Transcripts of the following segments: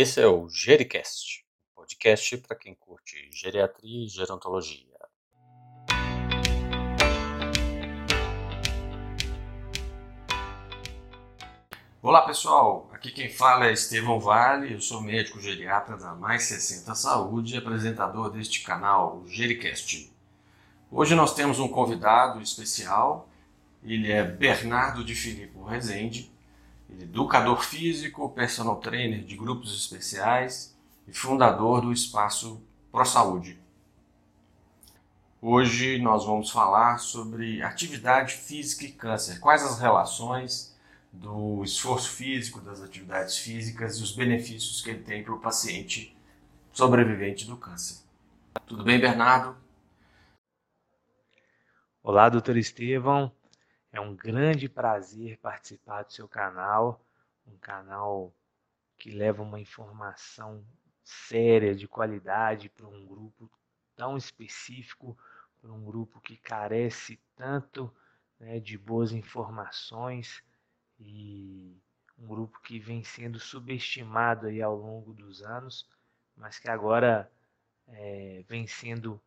Esse é o Gericast, podcast para quem curte geriatria e gerontologia. Olá pessoal, aqui quem fala é Estevão Vale, eu sou médico geriatra da Mais 60 Saúde e apresentador deste canal, o Gericast. Hoje nós temos um convidado especial, ele é Bernardo de Filippo Rezende, educador físico, personal trainer de grupos especiais e fundador do espaço Pro Saúde. Hoje nós vamos falar sobre atividade física e câncer, quais as relações do esforço físico, das atividades físicas e os benefícios que ele tem para o paciente sobrevivente do câncer. Tudo bem, Bernardo? Olá, doutor Estevão. É um grande prazer participar do seu canal, um canal que leva uma informação séria, de qualidade para um grupo tão específico, para um grupo que carece tanto né, de boas informações e um grupo que vem sendo subestimado aí ao longo dos anos, mas que agora é, vem sendo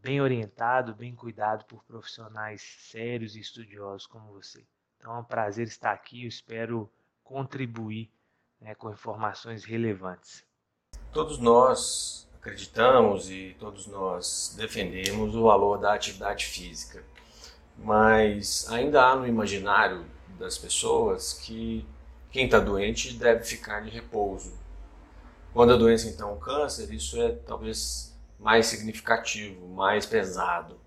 bem orientado, bem cuidado por profissionais sérios e estudiosos como você. Então é um prazer estar aqui, eu espero contribuir né, com informações relevantes. Todos nós acreditamos e todos nós defendemos o valor da atividade física, mas ainda há no imaginário das pessoas que quem está doente deve ficar de repouso. Quando a doença então é um câncer, isso é talvez mais significativo, mais pesado.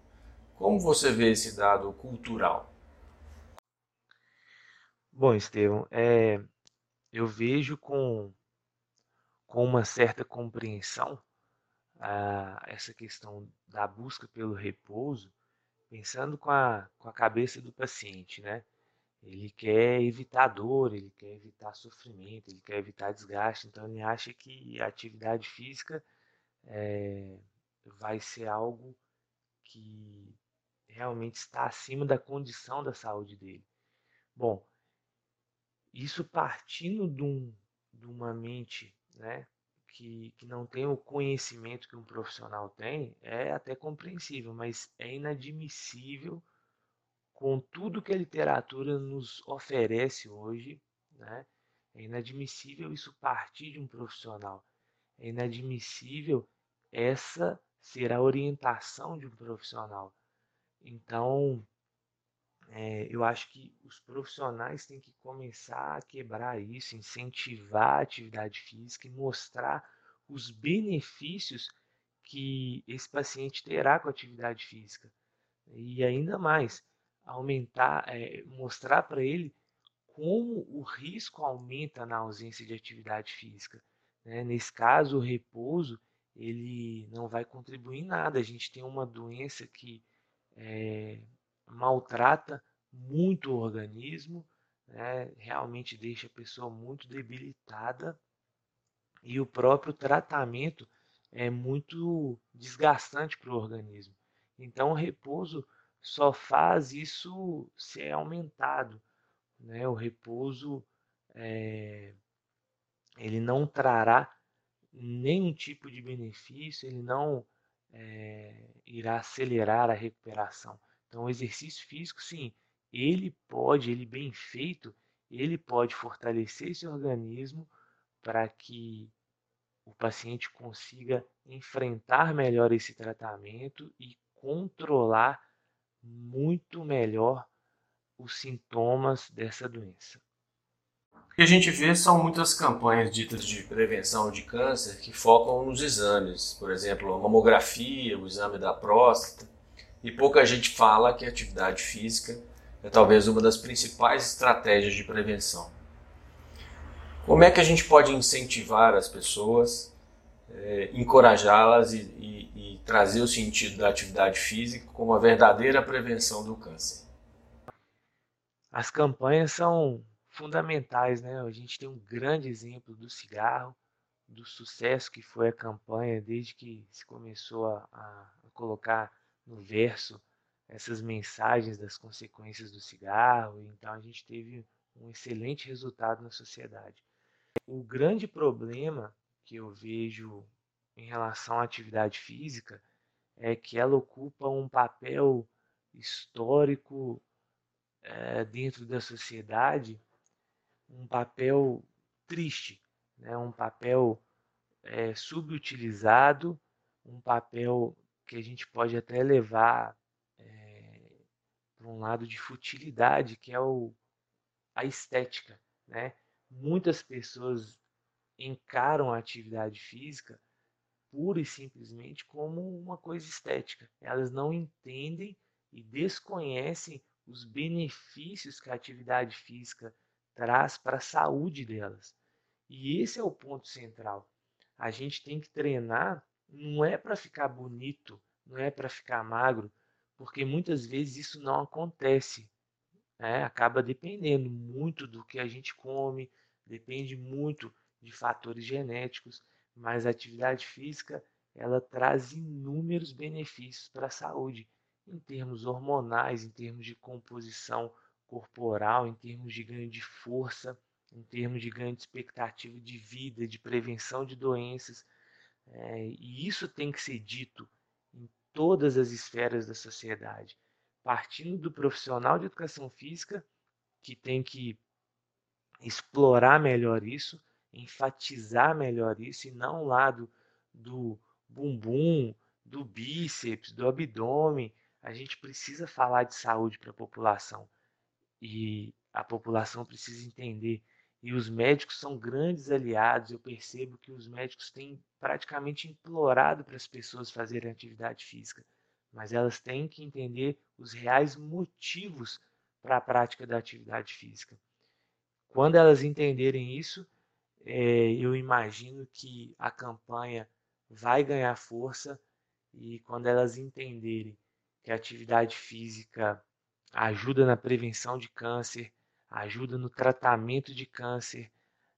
Como você vê esse dado cultural? Bom, Estevão, é, eu vejo com, com uma certa compreensão essa questão da busca pelo repouso, pensando com a, com a cabeça do paciente, né? Ele quer evitar dor, ele quer evitar sofrimento, ele quer evitar desgaste. Então ele acha que a atividade física é, vai ser algo que realmente está acima da condição da saúde dele. Bom, isso partindo de, um, de uma mente né, que, que não tem o conhecimento que um profissional tem, é até compreensível, mas é inadmissível com tudo que a literatura nos oferece hoje, né? É inadmissível isso partir de um profissional. É inadmissível essa ser a orientação de um profissional. Então, é, eu acho que os profissionais têm que começar a quebrar isso, incentivar a atividade física e mostrar os benefícios que esse paciente terá com a atividade física. E ainda mais, aumentar, é, mostrar para ele como o risco aumenta na ausência de atividade física. Né? Nesse caso, o repouso ele não vai contribuir em nada. A gente tem uma doença que é, maltrata muito o organismo, né? realmente deixa a pessoa muito debilitada e o próprio tratamento é muito desgastante para o organismo. Então, o repouso só faz isso ser aumentado. Né? O repouso é, ele não trará nenhum tipo de benefício, ele não é, irá acelerar a recuperação. Então, o exercício físico, sim, ele pode, ele bem feito, ele pode fortalecer esse organismo para que o paciente consiga enfrentar melhor esse tratamento e controlar muito melhor os sintomas dessa doença. O que a gente vê são muitas campanhas ditas de prevenção de câncer que focam nos exames, por exemplo, a mamografia, o exame da próstata, e pouca gente fala que a atividade física é talvez uma das principais estratégias de prevenção. Como é que a gente pode incentivar as pessoas, é, encorajá-las e, e trazer o sentido da atividade física como a verdadeira prevenção do câncer. As campanhas são fundamentais, né? A gente tem um grande exemplo do cigarro, do sucesso que foi a campanha desde que se começou a, a colocar no verso essas mensagens das consequências do cigarro. Então a gente teve um excelente resultado na sociedade. o grande problema que eu vejo em relação à atividade física é que ela ocupa um papel histórico é, dentro da sociedade, um papel triste, né? um papel é, subutilizado, um papel que a gente pode até levar é, para um lado de futilidade, que é o, a estética. Né? Muitas pessoas encaram a atividade física pura e simplesmente como uma coisa estética. Elas não entendem e desconhecem os benefícios que a atividade física traz para a saúde delas. E esse é o ponto central. A gente tem que treinar não é para ficar bonito, não é para ficar magro, porque muitas vezes isso não acontece. Né? Acaba dependendo muito do que a gente come, depende muito de fatores genéticos mas a atividade física ela traz inúmeros benefícios para a saúde, em termos hormonais, em termos de composição corporal, em termos de ganho de força, em termos de ganho de expectativa de vida, de prevenção de doenças. É, e isso tem que ser dito em todas as esferas da sociedade, partindo do profissional de educação física, que tem que explorar melhor isso, enfatizar melhor isso e não o lado do bumbum, do bíceps, do abdômen. A gente precisa falar de saúde para a população e a população precisa entender. E os médicos são grandes aliados. Eu percebo que os médicos têm praticamente implorado para as pessoas fazerem atividade física, mas elas têm que entender os reais motivos para a prática da atividade física. Quando elas entenderem isso, é, eu imagino que a campanha vai ganhar força e quando elas entenderem que a atividade física ajuda na prevenção de câncer, ajuda no tratamento de câncer,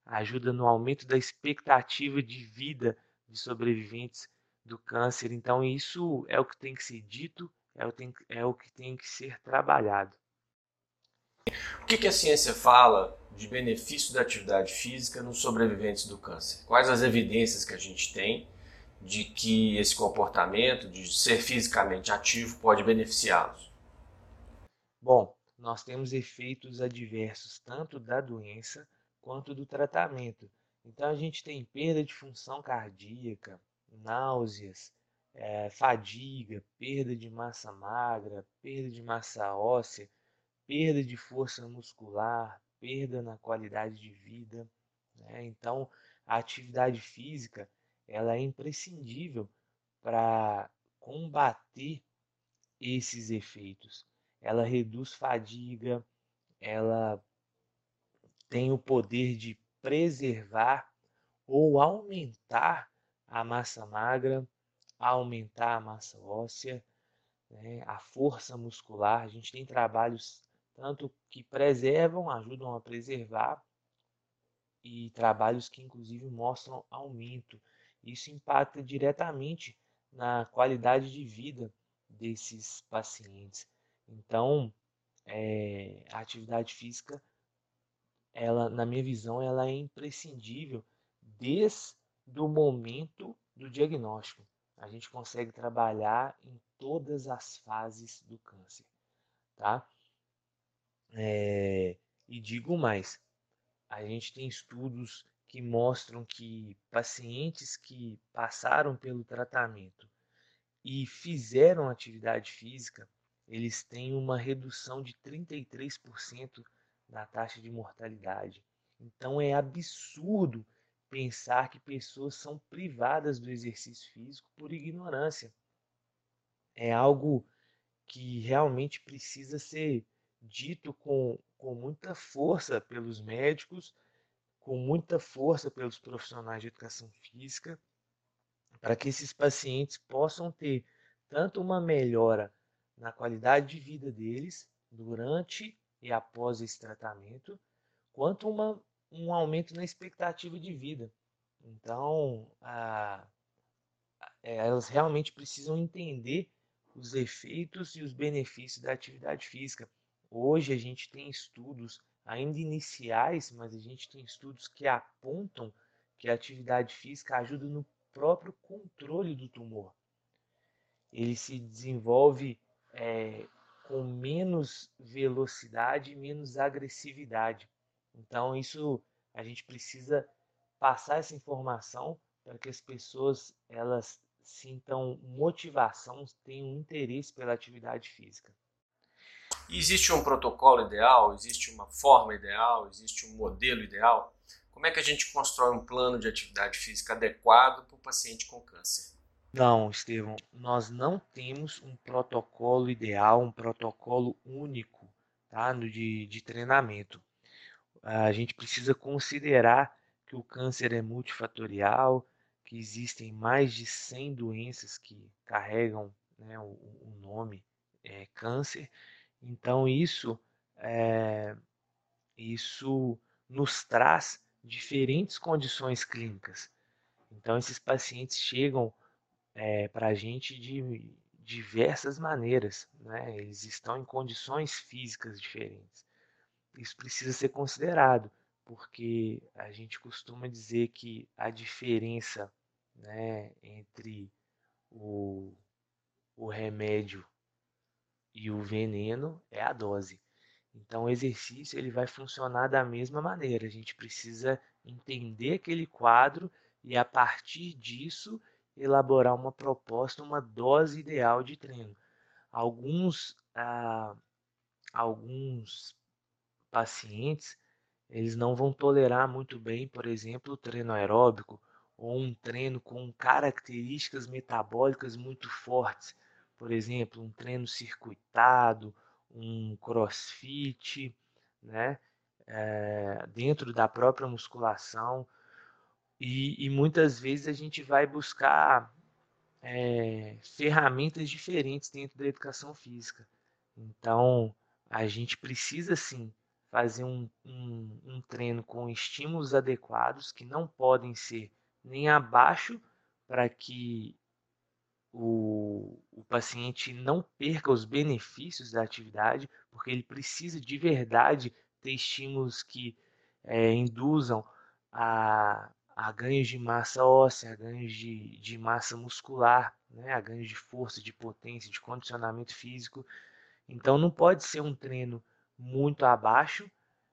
ajuda no aumento da expectativa de vida de sobreviventes do câncer. Então, isso é o que tem que ser dito, é o, tem, é o que tem que ser trabalhado. O que, que a ciência fala de benefício da atividade física nos sobreviventes do câncer? Quais as evidências que a gente tem de que esse comportamento de ser fisicamente ativo pode beneficiá-los? Bom, nós temos efeitos adversos tanto da doença quanto do tratamento. Então a gente tem perda de função cardíaca, náuseas, é, fadiga, perda de massa magra, perda de massa óssea, perda de força muscular, perda na qualidade de vida. Né? Então, a atividade física ela é imprescindível para combater esses efeitos. Ela reduz fadiga, ela tem o poder de preservar ou aumentar a massa magra, aumentar a massa óssea, né? a força muscular. A gente tem trabalhos tanto que preservam, ajudam a preservar, e trabalhos que inclusive mostram aumento. Isso impacta diretamente na qualidade de vida desses pacientes. Então, é, a atividade física, ela, na minha visão, ela é imprescindível desde o momento do diagnóstico. A gente consegue trabalhar em todas as fases do câncer, tá? É, e digo mais, a gente tem estudos que mostram que pacientes que passaram pelo tratamento e fizeram atividade física, eles têm uma redução de 33% na taxa de mortalidade. Então é absurdo pensar que pessoas são privadas do exercício físico por ignorância. É algo que realmente precisa ser dito com, com muita força pelos médicos, com muita força pelos profissionais de educação física, para que esses pacientes possam ter tanto uma melhora na qualidade de vida deles durante e após esse tratamento, quanto uma, um aumento na expectativa de vida. Então, a, é, elas realmente precisam entender os efeitos e os benefícios da atividade física. Hoje a gente tem estudos ainda iniciais, mas a gente tem estudos que apontam que a atividade física ajuda no próprio controle do tumor. Ele se desenvolve é, com menos velocidade menos agressividade. Então, isso a gente precisa passar essa informação para que as pessoas elas sintam motivação, tenham interesse pela atividade física. existe um protocolo ideal? Existe uma forma ideal? Existe um modelo ideal? Como é que a gente constrói um plano de atividade física adequado para o paciente com câncer? Não, Estevão, nós não temos um protocolo ideal, um protocolo único tá, de, de treinamento. A gente precisa considerar que o câncer é multifatorial, que existem mais de 100 doenças que carregam né, o, o, nome é, câncer. Então isso, é, isso nos traz diferentes condições clínicas. Então, esses pacientes chegam é, para a gente de diversas maneiras, né? eles estão em condições físicas diferentes. Isso precisa ser considerado, porque a gente costuma dizer que a diferença né, entre o, o remédio e o veneno é a dose. Então, o exercício ele vai funcionar da mesma maneira. A gente precisa entender aquele quadro e, a partir disso, elaborar uma proposta, uma dose ideal de treino. Alguns, ah, alguns pacientes eles não vão tolerar muito bem, por exemplo, o treino aeróbico ou um treino com características metabólicas muito fortes. Por exemplo, um treino circuitado, um crossfit, né? É, dentro da própria musculação. E, e, muitas vezes a gente vai buscar é, ferramentas diferentes dentro da educação física. Então, a gente precisa sim fazer um, um, um treino com estímulos adequados que não podem ser nem abaixo para que o, o paciente não perca os benefícios da atividade, porque ele precisa de verdade ter estímulos que é, induzam a, a ganhos de massa óssea, a ganhos de, de massa muscular, né, a ganhos de força, de potência, de condicionamento físico. Então não pode ser um treino muito abaixo,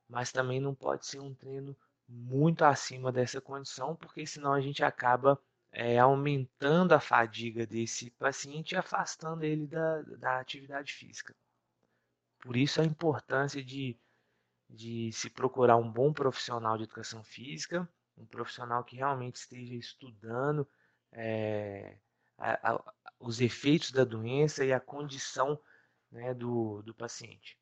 mas também não pode ser um treino muito acima dessa condição, porque senão a gente acaba é, aumentando a fadiga desse paciente e afastando ele da, da atividade física. Por isso a importância de, de se procurar um bom profissional de educação física, um profissional que realmente esteja estudando é, a, a, os efeitos da doença e a condição né, do, do paciente.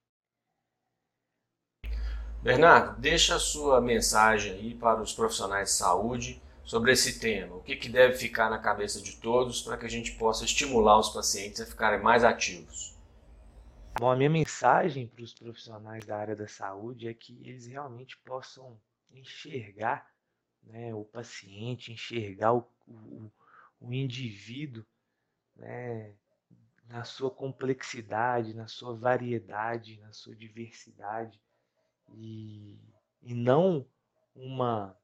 Bernardo, deixa a sua mensagem aí para os profissionais de saúde sobre esse tema? O que, que deve ficar na cabeça de todos para que a gente possa estimular os pacientes a ficarem mais ativos? Bom, a minha mensagem para os profissionais da área da saúde é que eles realmente possam enxergar né, o paciente, enxergar o, o, o indivíduo né, na sua complexidade, na sua variedade, na sua diversidade, e, e não uma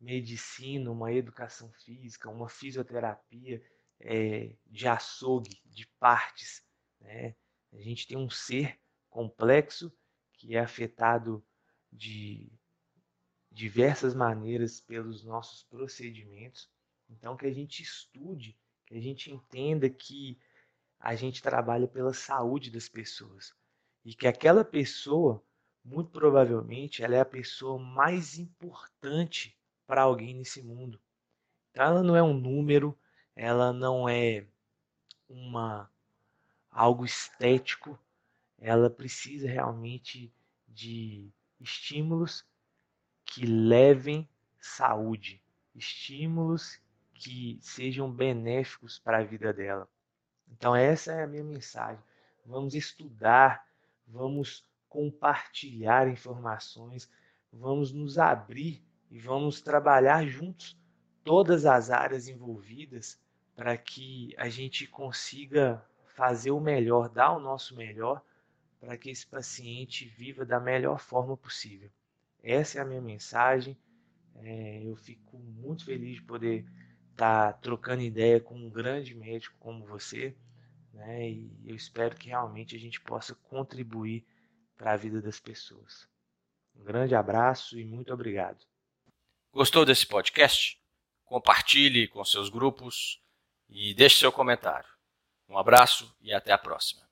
medicina, uma educação física, uma fisioterapia é, de açougue, de partes. Né? A gente tem um ser complexo que é afetado de diversas maneiras pelos nossos procedimentos. Então, que a gente estude, que a gente entenda que a gente trabalha pela saúde das pessoas e que aquela pessoa, muito provavelmente, ela é a pessoa mais importante para alguém nesse mundo. Então, ela não é um número, ela não é uma algo estético, ela precisa realmente de estímulos que levem saúde, estímulos que sejam benéficos para a vida dela. Então essa é a minha mensagem. Vamos estudar, vamos compartilhar informações, vamos nos abrir e vamos trabalhar juntos todas as áreas envolvidas para que a gente consiga fazer o melhor, dar o nosso melhor para que esse paciente viva da melhor forma possível. Essa é a minha mensagem. É, eu fico muito feliz de poder estar tá trocando ideia com um grande médico como você, né? E eu espero que realmente a gente possa contribuir para a vida das pessoas. Um grande abraço e muito obrigado. Gostou desse podcast? Compartilhe com seus grupos e deixe seu comentário. Um abraço e até a próxima.